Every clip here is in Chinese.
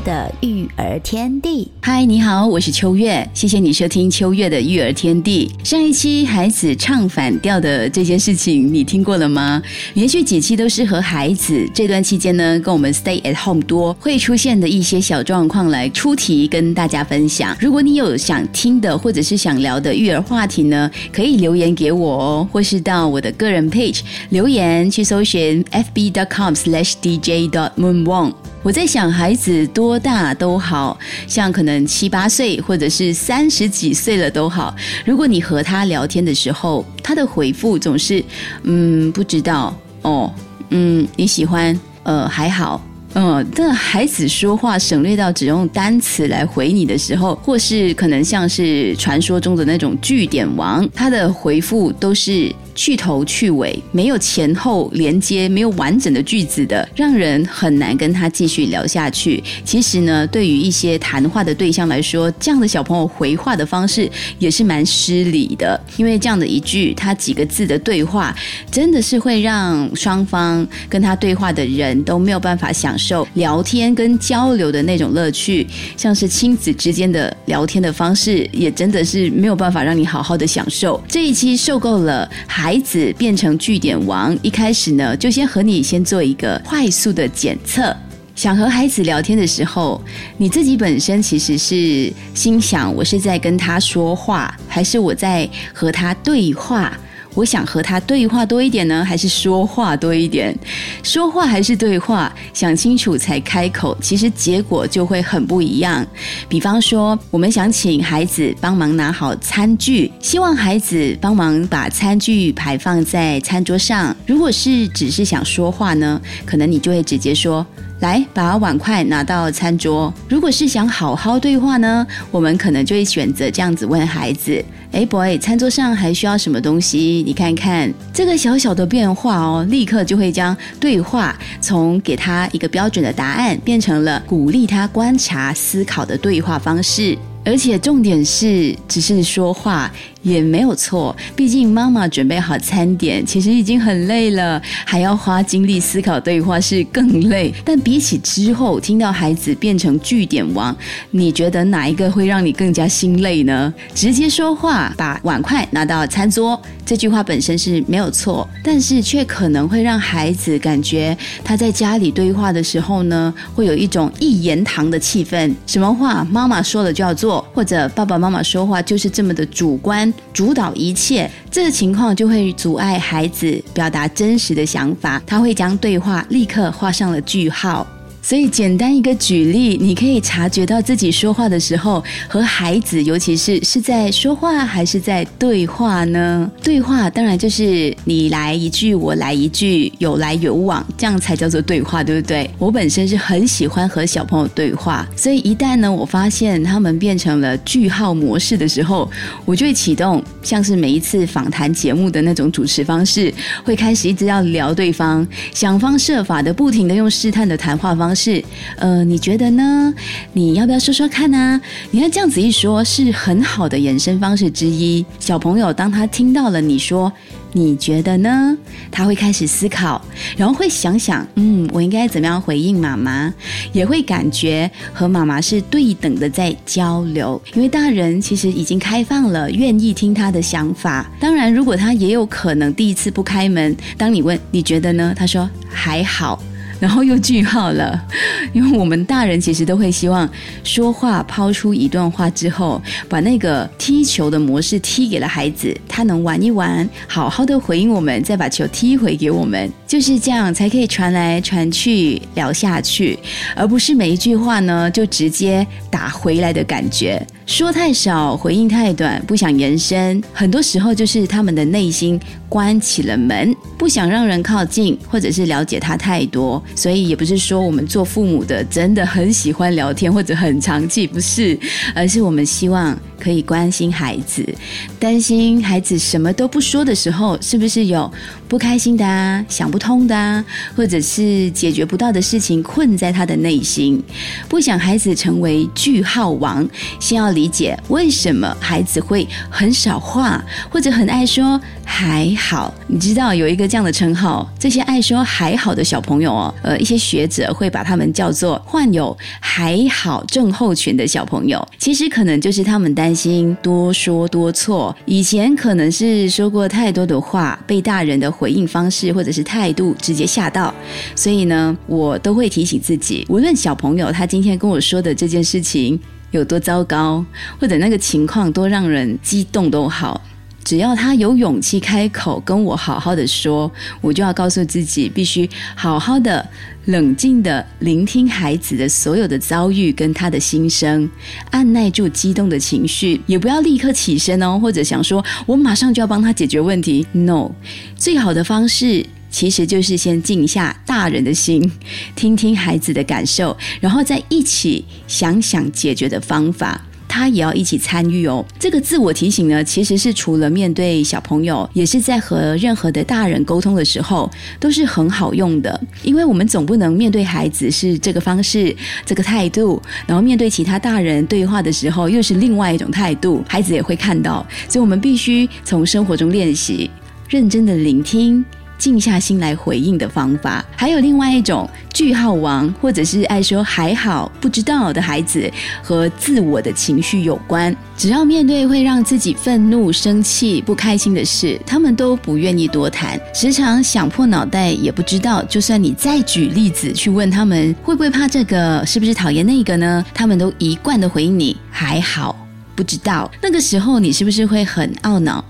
的育儿天地，嗨，你好，我是秋月，谢谢你收听秋月的育儿天地。上一期孩子唱反调的这件事情，你听过了吗？连续几期都是和孩子这段期间呢，跟我们 stay at home 多会出现的一些小状况来出题跟大家分享。如果你有想听的或者是想聊的育儿话题呢，可以留言给我哦，或是到我的个人 page 留言去搜寻 fb.com/slash dj.moonwang。我在想，孩子多大都好，像可能七八岁，或者是三十几岁了都好。如果你和他聊天的时候，他的回复总是嗯不知道哦，嗯你喜欢呃还好。嗯，但孩子说话省略到只用单词来回你的时候，或是可能像是传说中的那种句点王，他的回复都是。去头去尾，没有前后连接，没有完整的句子的，让人很难跟他继续聊下去。其实呢，对于一些谈话的对象来说，这样的小朋友回话的方式也是蛮失礼的，因为这样的一句他几个字的对话，真的是会让双方跟他对话的人都没有办法享受聊天跟交流的那种乐趣，像是亲子之间的聊天的方式，也真的是没有办法让你好好的享受。这一期受够了。孩子变成据点王，一开始呢，就先和你先做一个快速的检测。想和孩子聊天的时候，你自己本身其实是心想：我是在跟他说话，还是我在和他对话？我想和他对话多一点呢，还是说话多一点？说话还是对话？想清楚才开口，其实结果就会很不一样。比方说，我们想请孩子帮忙拿好餐具，希望孩子帮忙把餐具排放在餐桌上。如果是只是想说话呢，可能你就会直接说。来，把碗筷拿到餐桌。如果是想好好对话呢，我们可能就会选择这样子问孩子：“哎，boy，餐桌上还需要什么东西？你看看这个小小的变化哦，立刻就会将对话从给他一个标准的答案，变成了鼓励他观察、思考的对话方式。而且重点是，只是说话。”也没有错，毕竟妈妈准备好餐点，其实已经很累了，还要花精力思考对话是更累。但比起之后听到孩子变成句点王，你觉得哪一个会让你更加心累呢？直接说话，把碗筷拿到餐桌，这句话本身是没有错，但是却可能会让孩子感觉他在家里对话的时候呢，会有一种一言堂的气氛，什么话妈妈说了就要做，或者爸爸妈妈说话就是这么的主观。主导一切，这个情况就会阻碍孩子表达真实的想法，他会将对话立刻画上了句号。所以，简单一个举例，你可以察觉到自己说话的时候，和孩子，尤其是是在说话还是在对话呢？对话当然就是你来一句，我来一句，有来有往，这样才叫做对话，对不对？我本身是很喜欢和小朋友对话，所以一旦呢，我发现他们变成了句号模式的时候，我就会启动像是每一次访谈节目的那种主持方式，会开始一直要聊对方，想方设法的不停的用试探的谈话方。是，呃，你觉得呢？你要不要说说看呢？你看这样子一说，是很好的延伸方式之一。小朋友当他听到了你说，你觉得呢？他会开始思考，然后会想想，嗯，我应该怎么样回应妈妈？也会感觉和妈妈是对等的在交流，因为大人其实已经开放了，愿意听他的想法。当然，如果他也有可能第一次不开门，当你问你觉得呢？他说还好。然后又句号了，因为我们大人其实都会希望说话抛出一段话之后，把那个踢球的模式踢给了孩子，他能玩一玩，好好的回应我们，再把球踢回给我们，就是这样才可以传来传去聊下去，而不是每一句话呢就直接打回来的感觉。说太少，回应太短，不想延伸，很多时候就是他们的内心关起了门，不想让人靠近，或者是了解他太多。所以也不是说我们做父母的真的很喜欢聊天或者很长期，不是，而是我们希望可以关心孩子，担心孩子什么都不说的时候，是不是有不开心的啊，想不通的啊，或者是解决不到的事情困在他的内心，不想孩子成为句号王，先要。理解为什么孩子会很少话，或者很爱说还好？你知道有一个这样的称号，这些爱说还好的小朋友哦，呃，一些学者会把他们叫做患有还好症候群的小朋友。其实可能就是他们担心多说多错，以前可能是说过太多的话，被大人的回应方式或者是态度直接吓到，所以呢，我都会提醒自己，无论小朋友他今天跟我说的这件事情。有多糟糕，或者那个情况多让人激动都好，只要他有勇气开口跟我好好的说，我就要告诉自己，必须好好的、冷静的聆听孩子的所有的遭遇跟他的心声，按耐住激动的情绪，也不要立刻起身哦，或者想说我马上就要帮他解决问题。No，最好的方式。其实就是先静下大人的心，听听孩子的感受，然后再一起想想解决的方法。他也要一起参与哦。这个自我提醒呢，其实是除了面对小朋友，也是在和任何的大人沟通的时候，都是很好用的。因为我们总不能面对孩子是这个方式、这个态度，然后面对其他大人对话的时候又是另外一种态度，孩子也会看到。所以我们必须从生活中练习，认真的聆听。静下心来回应的方法，还有另外一种句号王，或者是爱说还好、不知道的孩子，和自我的情绪有关。只要面对会让自己愤怒、生气、不开心的事，他们都不愿意多谈，时常想破脑袋也不知道。就算你再举例子去问他们会不会怕这个，是不是讨厌那个呢？他们都一贯的回应你还好，不知道。那个时候你是不是会很懊恼？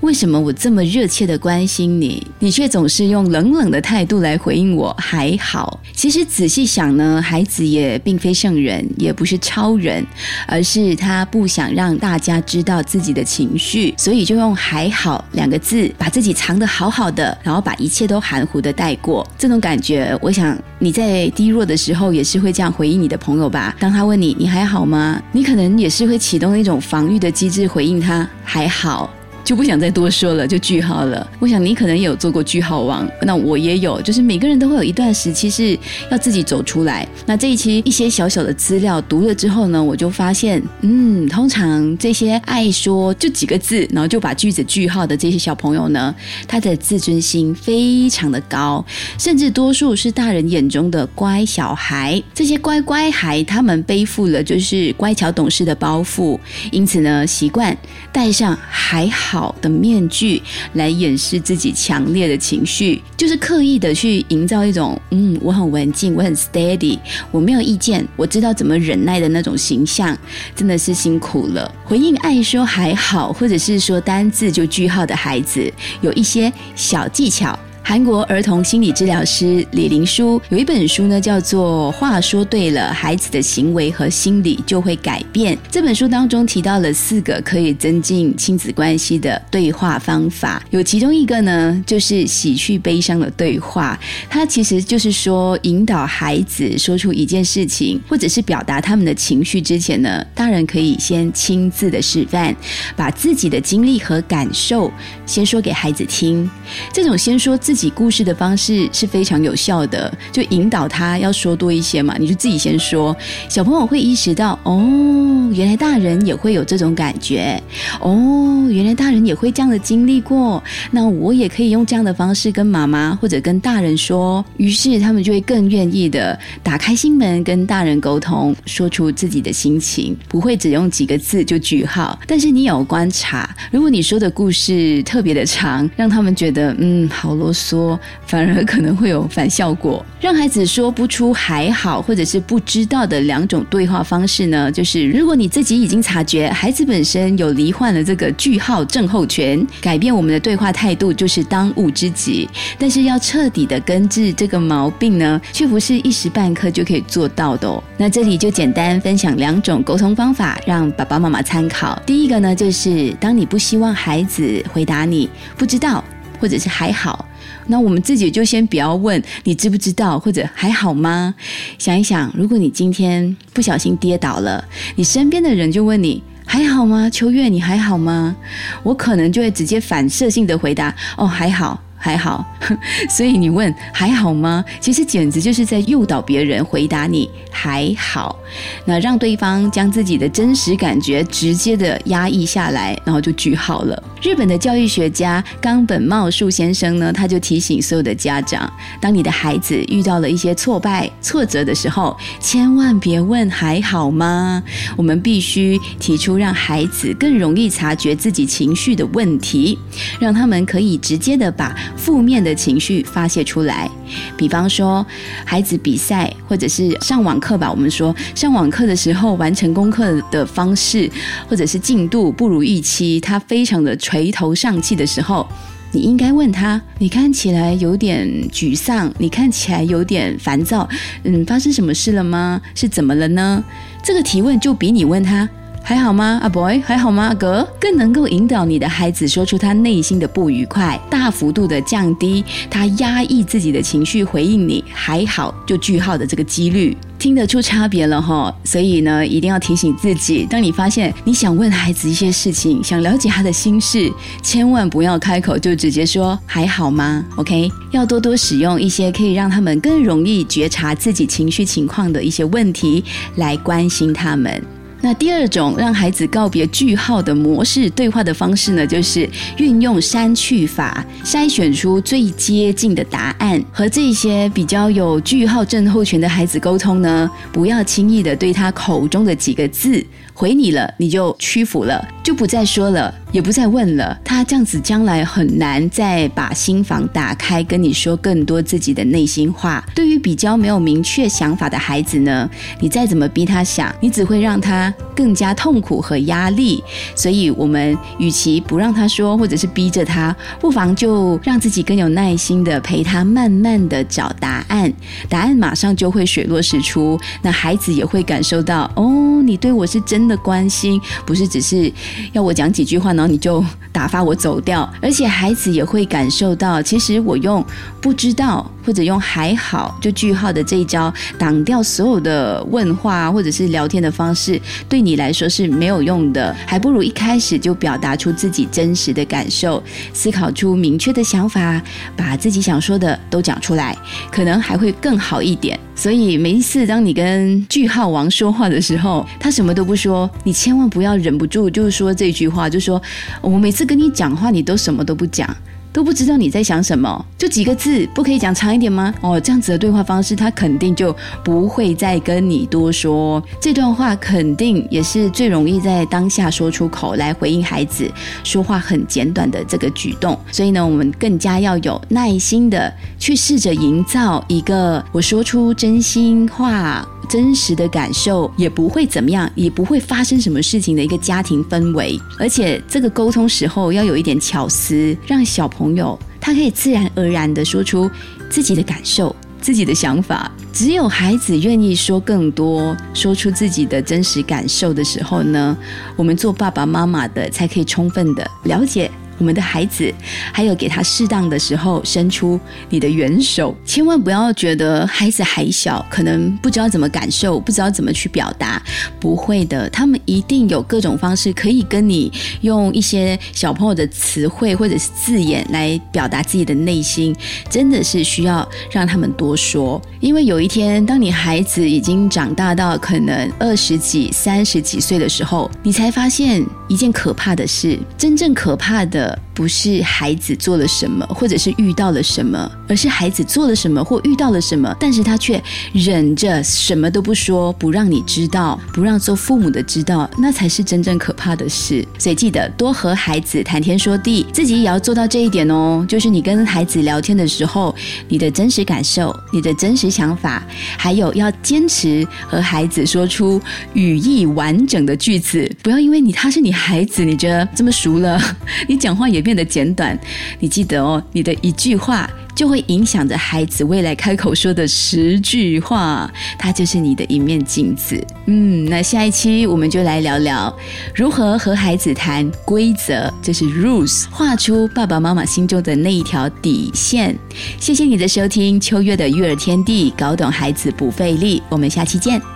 为什么我这么热切的关心你，你却总是用冷冷的态度来回应我？还好，其实仔细想呢，孩子也并非圣人，也不是超人，而是他不想让大家知道自己的情绪，所以就用“还好”两个字把自己藏得好好的，然后把一切都含糊的带过。这种感觉，我想你在低落的时候也是会这样回应你的朋友吧？当他问你“你还好吗”，你可能也是会启动一种防御的机制回应他“还好”。就不想再多说了，就句号了。我想你可能有做过句号王，那我也有，就是每个人都会有一段时期是要自己走出来。那这一期一些小小的资料读了之后呢，我就发现，嗯，通常这些爱说就几个字，然后就把句子句号的这些小朋友呢，他的自尊心非常的高，甚至多数是大人眼中的乖小孩。这些乖乖孩，他们背负了就是乖巧懂事的包袱，因此呢，习惯带上还好。好的面具来掩饰自己强烈的情绪，就是刻意的去营造一种嗯，我很文静，我很 steady，我没有意见，我知道怎么忍耐的那种形象，真的是辛苦了。回应爱说还好，或者是说单字就句号的孩子，有一些小技巧。韩国儿童心理治疗师李林书有一本书呢，叫做《话说对了，孩子的行为和心理就会改变》。这本书当中提到了四个可以增进亲子关系的对话方法，有其中一个呢，就是洗去悲伤的对话。它其实就是说，引导孩子说出一件事情，或者是表达他们的情绪之前呢，大人可以先亲自的示范，把自己的经历和感受先说给孩子听。这种先说自自己故事的方式是非常有效的，就引导他要说多一些嘛，你就自己先说，小朋友会意识到哦，原来大人也会有这种感觉，哦，原来大人也会这样的经历过，那我也可以用这样的方式跟妈妈或者跟大人说，于是他们就会更愿意的打开心门跟大人沟通，说出自己的心情，不会只用几个字就句号。但是你有观察，如果你说的故事特别的长，让他们觉得嗯好啰嗦。说，反而可能会有反效果。让孩子说不出还好或者是不知道的两种对话方式呢，就是如果你自己已经察觉孩子本身有罹患了这个句号症候群，改变我们的对话态度就是当务之急。但是要彻底的根治这个毛病呢，却不是一时半刻就可以做到的哦。那这里就简单分享两种沟通方法，让爸爸妈妈参考。第一个呢，就是当你不希望孩子回答你不知道或者是还好。那我们自己就先不要问你知不知道或者还好吗？想一想，如果你今天不小心跌倒了，你身边的人就问你还好吗？秋月，你还好吗？我可能就会直接反射性的回答哦，还好。还好，所以你问还好吗？其实简直就是在诱导别人回答你还好，那让对方将自己的真实感觉直接的压抑下来，然后就句号了。日本的教育学家冈本茂树先生呢，他就提醒所有的家长：当你的孩子遇到了一些挫败、挫折的时候，千万别问还好吗？我们必须提出让孩子更容易察觉自己情绪的问题，让他们可以直接的把。负面的情绪发泄出来，比方说孩子比赛或者是上网课吧。我们说上网课的时候完成功课的方式或者是进度不如预期，他非常的垂头丧气的时候，你应该问他：你看起来有点沮丧，你看起来有点烦躁，嗯，发生什么事了吗？是怎么了呢？这个提问就比你问他。还好吗，阿 boy？还好吗，阿哥？更能够引导你的孩子说出他内心的不愉快，大幅度的降低他压抑自己的情绪，回应你还好就句号的这个几率，听得出差别了哈。所以呢，一定要提醒自己，当你发现你想问孩子一些事情，想了解他的心事，千万不要开口就直接说还好吗？OK？要多多使用一些可以让他们更容易觉察自己情绪情况的一些问题来关心他们。那第二种让孩子告别句号的模式对话的方式呢，就是运用删去法，筛选出最接近的答案。和这些比较有句号症候群的孩子沟通呢，不要轻易的对他口中的几个字。回你了，你就屈服了，就不再说了，也不再问了。他这样子将来很难再把心房打开，跟你说更多自己的内心话。对于比较没有明确想法的孩子呢，你再怎么逼他想，你只会让他更加痛苦和压力。所以，我们与其不让他说，或者是逼着他，不妨就让自己更有耐心的陪他，慢慢的找答案。答案马上就会水落石出，那孩子也会感受到，哦，你对我是真。的关心不是只是要我讲几句话呢，然后你就打发我走掉，而且孩子也会感受到，其实我用不知道或者用还好就句号的这一招挡掉所有的问话或者是聊天的方式，对你来说是没有用的，还不如一开始就表达出自己真实的感受，思考出明确的想法，把自己想说的都讲出来，可能还会更好一点。所以每一次当你跟句号王说话的时候，他什么都不说，你千万不要忍不住就是说这句话，就说我每次跟你讲话，你都什么都不讲。都不知道你在想什么，就几个字，不可以讲长一点吗？哦，这样子的对话方式，他肯定就不会再跟你多说。这段话肯定也是最容易在当下说出口来回应孩子说话很简短的这个举动。所以呢，我们更加要有耐心的去试着营造一个我说出真心话。真实的感受也不会怎么样，也不会发生什么事情的一个家庭氛围，而且这个沟通时候要有一点巧思，让小朋朋友他可以自然而然的说出自己的感受、自己的想法。只有孩子愿意说更多，说出自己的真实感受的时候呢，我们做爸爸妈妈的才可以充分的了解。我们的孩子，还有给他适当的时候伸出你的援手，千万不要觉得孩子还小，可能不知道怎么感受，不知道怎么去表达。不会的，他们一定有各种方式可以跟你用一些小朋友的词汇或者是字眼来表达自己的内心。真的是需要让他们多说，因为有一天，当你孩子已经长大到可能二十几、三十几岁的时候，你才发现一件可怕的事，真正可怕的。不是孩子做了什么，或者是遇到了什么，而是孩子做了什么或遇到了什么，但是他却忍着什么都不说，不让你知道，不让做父母的知道，那才是真正可怕的事。所以记得多和孩子谈天说地，自己也要做到这一点哦。就是你跟孩子聊天的时候，你的真实感受、你的真实想法，还有要坚持和孩子说出语义完整的句子，不要因为你他是你孩子，你觉得这么熟了，你讲话也变得简短。你记得哦，你的一句话。就会影响着孩子未来开口说的十句话，它就是你的一面镜子。嗯，那下一期我们就来聊聊如何和孩子谈规则，就是 rules，画出爸爸妈妈心中的那一条底线。谢谢你的收听，秋月的育儿天地，搞懂孩子不费力。我们下期见。